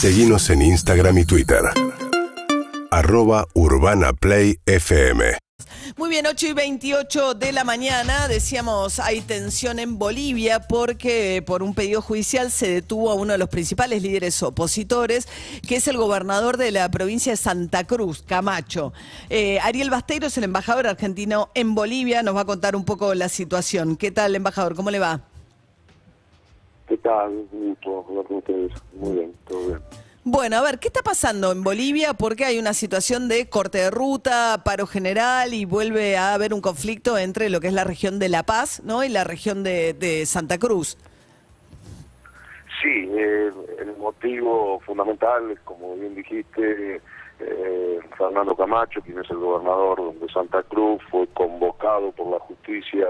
Seguimos en Instagram y Twitter. Arroba Urbana Play FM. Muy bien, 8 y 28 de la mañana. Decíamos, hay tensión en Bolivia porque por un pedido judicial se detuvo a uno de los principales líderes opositores, que es el gobernador de la provincia de Santa Cruz, Camacho. Eh, Ariel Basteiro es el embajador argentino en Bolivia. Nos va a contar un poco la situación. ¿Qué tal, embajador? ¿Cómo le va? Hablar con ustedes. Muy bien, todo bien. Bueno, a ver, ¿qué está pasando en Bolivia? Porque hay una situación de corte de ruta, paro general y vuelve a haber un conflicto entre lo que es la región de La Paz ¿no? y la región de, de Santa Cruz. Sí, eh, el motivo fundamental, como bien dijiste, eh, Fernando Camacho, quien es el gobernador de Santa Cruz, fue convocado por la justicia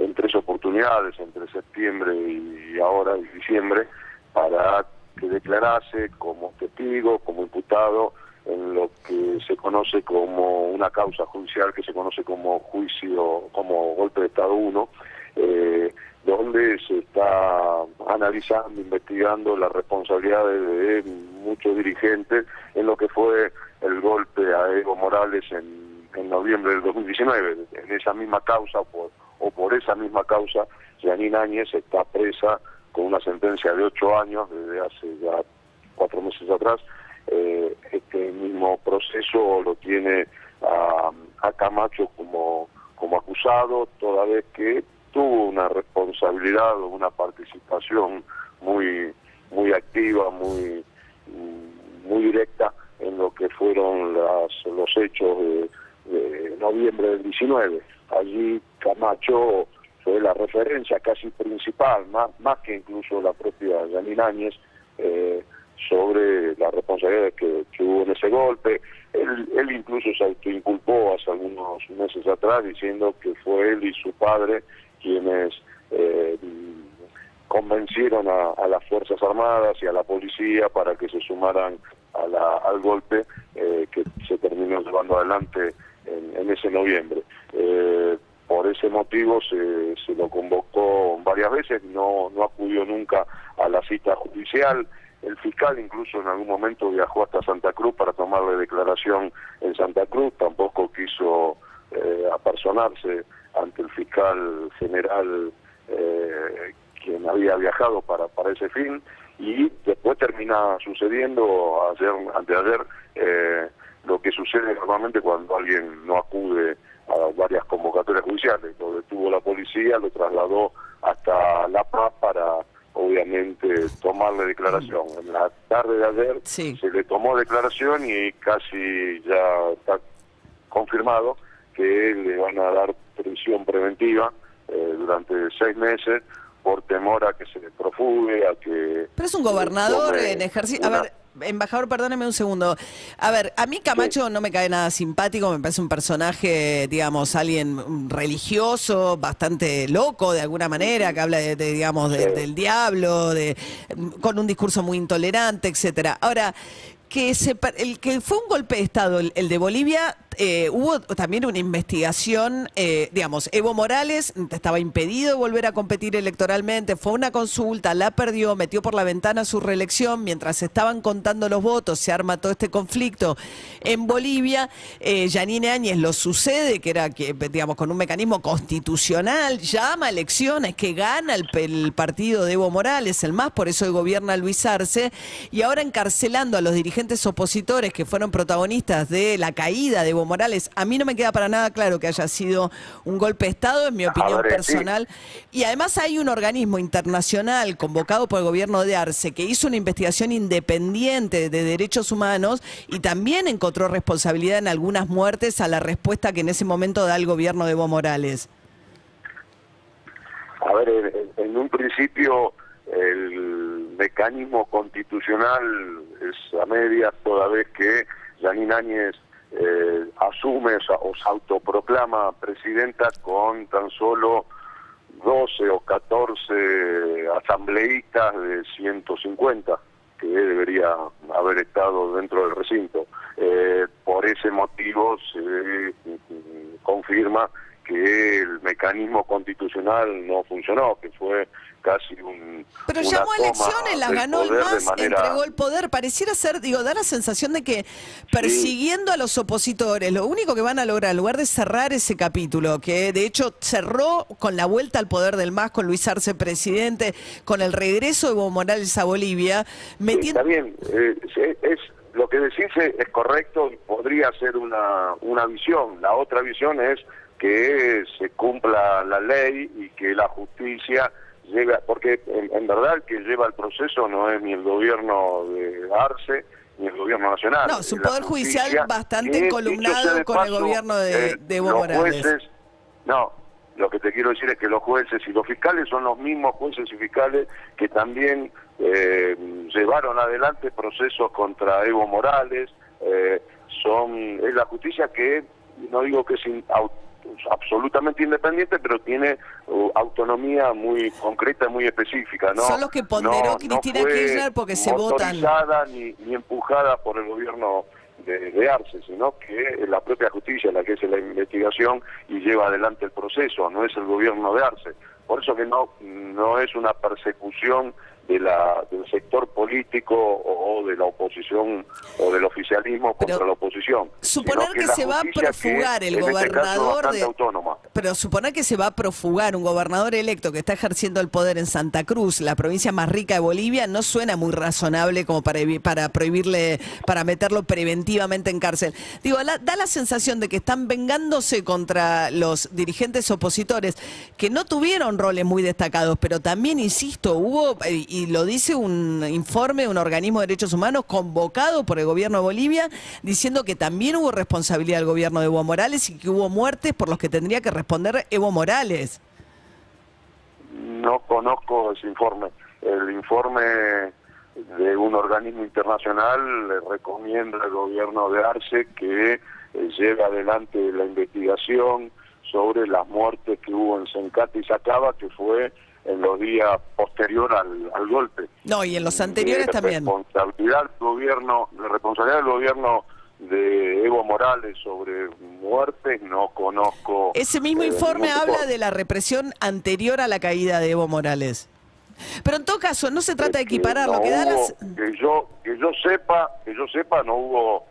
en tres oportunidades, entre septiembre y ahora, y diciembre, para que declarase como testigo, como imputado en lo que se conoce como una causa judicial que se conoce como juicio, como golpe de Estado 1, eh, donde se está analizando, investigando las responsabilidades de muchos dirigentes en lo que fue el golpe a Evo Morales en, en noviembre del 2019. En esa misma causa por, o por esa misma causa, Janine Áñez está presa con una sentencia de ocho años desde hace ya cuatro meses atrás. Eh, este mismo proceso lo tiene a, Camacho como, como acusado, toda vez que tuvo una responsabilidad o una participación muy, muy activa, muy, muy directa en lo que fueron las, los hechos de noviembre del 19. Allí Camacho fue la referencia casi principal, más, más que incluso la propia Janine Áñez, eh, sobre la responsabilidad que, hubo en ese golpe. Él, él incluso se autoinculpó hace algunos meses atrás diciendo que fue él y su padre quienes eh, convencieron a, las Fuerzas Armadas y a la policía para que se sumaran a la, al golpe eh, que se terminó llevando adelante en, ese noviembre. Eh, por ese motivo se, se lo convocó varias veces, no, no acudió nunca a la cita judicial. El fiscal incluso en algún momento viajó hasta Santa Cruz para tomarle declaración en Santa Cruz, tampoco quiso eh, apersonarse ante el fiscal general eh, quien había viajado para, para ese fin y después termina sucediendo ayer, anteayer eh, lo que sucede normalmente cuando alguien no acude a varias convocatorias judiciales. Lo detuvo la policía, lo trasladó hasta La Paz para, obviamente, tomarle declaración. En la tarde de ayer se le tomó declaración y casi ya está confirmado que le van a dar prisión preventiva eh, durante seis meses por temor a que se le profugue, a que... Pero es un gobernador en ejercicio... A ver, embajador, perdóneme un segundo. A ver, a mí Camacho no me cae nada simpático, me parece un personaje, digamos, alguien religioso, bastante loco de alguna manera, que habla de, digamos, del diablo, de, con un discurso muy intolerante, etcétera. Ahora, que se, el que fue un golpe de Estado, el, de Bolivia, eh, hubo también una investigación, eh, digamos, Evo Morales estaba impedido de volver a competir electoralmente, fue una consulta, la perdió, metió por la ventana su reelección, mientras estaban contando los votos, se arma todo este conflicto en Bolivia, eh, Yanine Áñez lo sucede, que era, que, digamos, con un mecanismo constitucional, llama a elecciones, que gana el, partido de Evo Morales, el más, por eso gobierna Luis Arce, y ahora encarcelando a los dirigentes opositores que fueron protagonistas de la caída de Evo Morales, a mí no me queda para nada claro que haya sido un golpe de Estado, en mi opinión personal. Y además hay un organismo internacional convocado por el gobierno de Arce que hizo una investigación independiente de derechos humanos y también encontró responsabilidad en algunas muertes a la respuesta que en ese momento da el gobierno de Evo Morales. A ver, en un principio el mecanismo constitucional es a medias toda vez que Janine Áñez eh, asume o, se autoproclama presidenta con tan solo 12 o 14 asambleístas de 150 que debería haber estado dentro del recinto. Eh, por ese motivo se confirma que el mecanismo constitucional no funcionó, que fue casi un. Pero una llamó toma elecciones, las ganó el MAS, manera- entregó el poder. Pareciera ser, digo, da la sensación de que persiguiendo a los opositores, lo único que van a lograr, en lugar de cerrar ese capítulo, que de hecho cerró con la vuelta al poder del MAS, con Luis Arce presidente, con el regreso de Evo Morales a Bolivia, Sí, está bien, eh, es, es- lo que decís es, es correcto y podría ser una, una visión. La otra visión es que se cumpla la ley y que la justicia llegue, porque en, en verdad el que lleva el proceso no es ni el gobierno de Arce ni el gobierno nacional. No, es la poder judicial bastante encolumnado de con el gobierno de- eh, de Evo los Morales. jueces no, lo que te quiero decir es que los jueces y los fiscales son los mismos jueces y fiscales que también eh, llevaron adelante procesos contra Evo Morales. eh, son es la justicia que no digo que es in- absolutamente independiente, pero tiene uh, autonomía muy concreta, muy específica. ¿no? Son los que ponderó No- no Cristina fue Kirchner porque se votan. Ni, ni empujada por el gobierno de, de Arce, sino que es la propia justicia la que hace la investigación y lleva adelante el proceso, no es el gobierno de Arce. Por eso que no, no es una persecución de la, del sector político o, o de la oposición o del oficialismo contra Pero la oposición. suponer que se va a profugar el este gobernador de- autónoma. Pero suponer que se va a profugar un gobernador electo que está ejerciendo el poder en Santa Cruz, la provincia más rica de Bolivia, no suena muy razonable como para, para prohibirle, para meterlo preventivamente en cárcel. Digo, la- da la sensación de que están vengándose contra los dirigentes opositores que no tuvieron roles muy destacados, pero también, insisto, hubo, eh, lo dice un informe de un organismo de derechos humanos convocado por el gobierno de Bolivia, diciendo que también hubo responsabilidad del gobierno de Evo Morales y que hubo muertes por los que tendría que responder Evo Morales. No conozco ese informe. El informe de un organismo internacional le recomienda al gobierno de Arce que eh, lleve adelante la investigación sobre las muertes que hubo en Sencate y Sacaba, que fue en los días posterior al, al golpe. No, y en los anteriores De también. Responsabilidad del gobierno, de responsabilidad del gobierno de Evo Morales sobre muertes, no conozco. Ese mismo eh, informe habla de la represión anterior a la caída de Evo Morales. Pero en todo caso, no se trata de equiparar, no lo que da las... que yo que yo sepa que yo sepa no hubo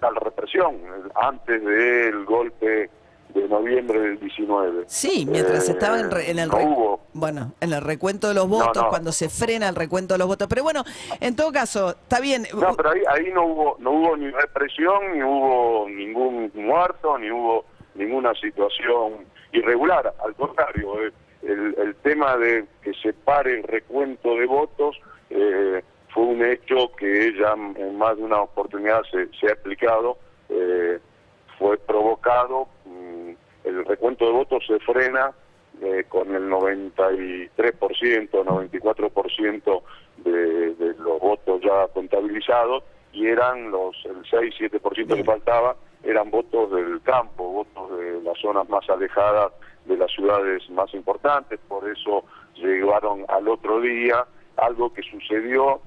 tal represión eh, antes del golpe de noviembre del 19 Sí, mientras Eh, estaba en, re- en el no hubo bueno, en el recuento de los votos, no. cuando se frena el recuento de los votos. Pero bueno, en todo caso, está bien. no pero ahí ahí no hubo no hubo ni represión ni hubo ningún muerto ni hubo ninguna situación irregular al contrario eh, el, el tema de que se pare el recuento de votos eh, fue un hecho que ya en más de una oportunidad se, se ha explicado eh, fue provocado, el recuento de votos se frena eh, con el 93%, 94% de, de los votos ya contabilizados y eran los el 6-7% que faltaba eran votos del campo, votos de las zonas más alejadas de las ciudades más importantes, por eso llegaron al otro día algo que sucedió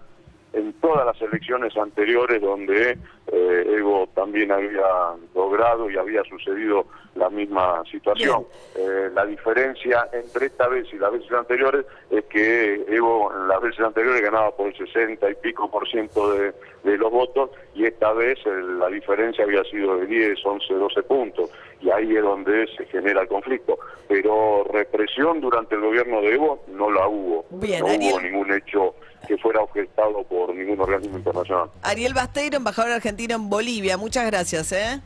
en todas las elecciones anteriores donde eh, Evo también había logrado y había sucedido la misma situación. Eh, la diferencia entre esta vez y las veces anteriores es que Evo en las veces anteriores ganaba por el 60 y pico por ciento de, de los votos y esta vez eh, la diferencia había sido de 10, 11, 12 puntos y ahí es donde se genera el conflicto. Pero represión durante el gobierno de Evo no la hubo. Bien, no hubo ningún hecho que fuera objetado por ningún organismo internacional. Ariel Basteiro, embajador argentino en Bolivia. Muchas gracias, ¿eh?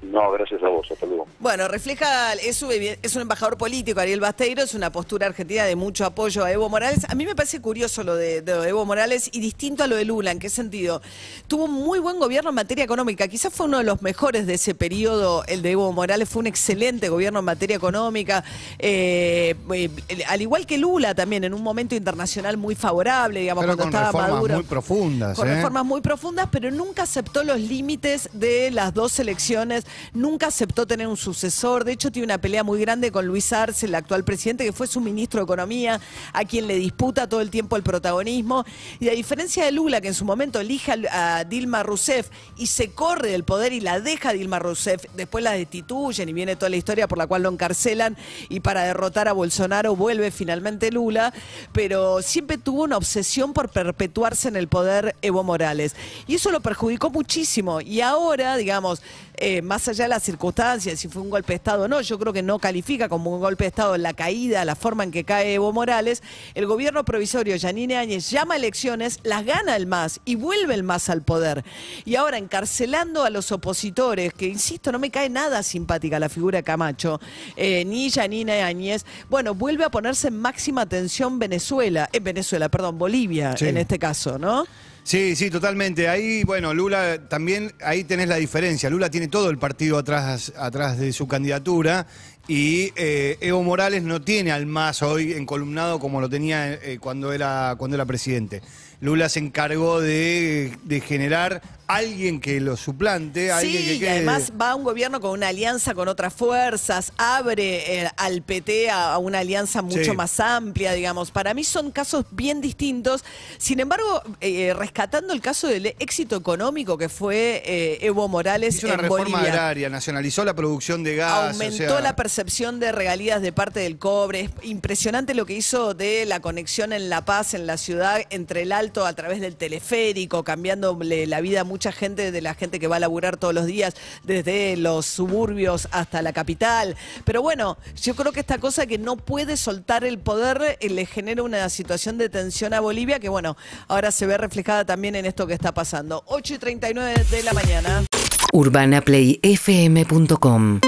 No, gracias a vos, hasta luego. Bueno, refleja, es un, es un embajador político, Ariel Basteiro, es una postura argentina de mucho apoyo a Evo Morales. A mí me parece curioso lo de, de Evo Morales y distinto a lo de Lula. ¿En qué sentido? Tuvo un muy buen gobierno en materia económica. Quizás fue uno de los mejores de ese periodo, el de Evo Morales. Fue un excelente gobierno en materia económica. Eh, eh, al igual que Lula también, en un momento internacional muy favorable, digamos, Pero cuando con estaba reformas Maduro. muy profundas. Con ¿eh? reformas muy profundas, pero nunca aceptó los límites de las dos elecciones nunca aceptó tener un sucesor, de hecho tiene una pelea muy grande con Luis Arce, el actual presidente, que fue su ministro de Economía, a quien le disputa todo el tiempo el protagonismo, y a diferencia de Lula, que en su momento elige a, Dilma Rousseff y se corre del poder y la deja a Dilma Rousseff, después la destituyen y viene toda la historia por la cual lo encarcelan y para derrotar a Bolsonaro vuelve finalmente Lula, pero siempre tuvo una obsesión por perpetuarse en el poder Evo Morales. Y eso lo perjudicó muchísimo. Y ahora, digamos, eh, más allá de las circunstancias, si fue un golpe de Estado o no, yo creo que no califica como un golpe de Estado la caída, la forma en que cae Evo Morales, el gobierno provisorio Yanine Áñez llama elecciones, las gana el MAS y vuelve el MAS al poder. Y ahora encarcelando a los opositores, que insisto, no me cae nada simpática la figura de Camacho, eh, ni Yanine Áñez, bueno, vuelve a ponerse en máxima tensión Venezuela, en Venezuela, perdón, Bolivia en este caso, ¿no? Sí, sí, totalmente. Ahí, bueno, Lula también, ahí tenés la diferencia. Lula tiene todo el partido atrás, atrás de su candidatura y eh, Evo Morales no tiene al más hoy encolumnado como lo tenía eh, cuando, era, cuando era presidente. Lula se encargó de generar alguien que lo suplante, alguien que y además va a un gobierno con una alianza con otras fuerzas, abre eh, al PT a, una alianza mucho más amplia, digamos. Para mí son casos bien distintos. Sin embargo, eh, rescatando el caso del éxito económico que fue eh, Evo Morales Hizo una reforma agraria, nacionalizó la producción de gas. Aumentó la percepción de regalías de parte del cobre. Es impresionante lo que hizo de la conexión en La Paz, en la ciudad, entre el Alto a través del teleférico, cambiándole la vida mucho mucha gente de la gente que va a laburar todos los días, desde los suburbios hasta la capital. Pero bueno, yo creo que esta cosa que no puede soltar el poder eh, le genera una situación de tensión a Bolivia que bueno, ahora se ve reflejada también en esto que está pasando. 8 y 39 de la mañana. UrbanaPlayFM.com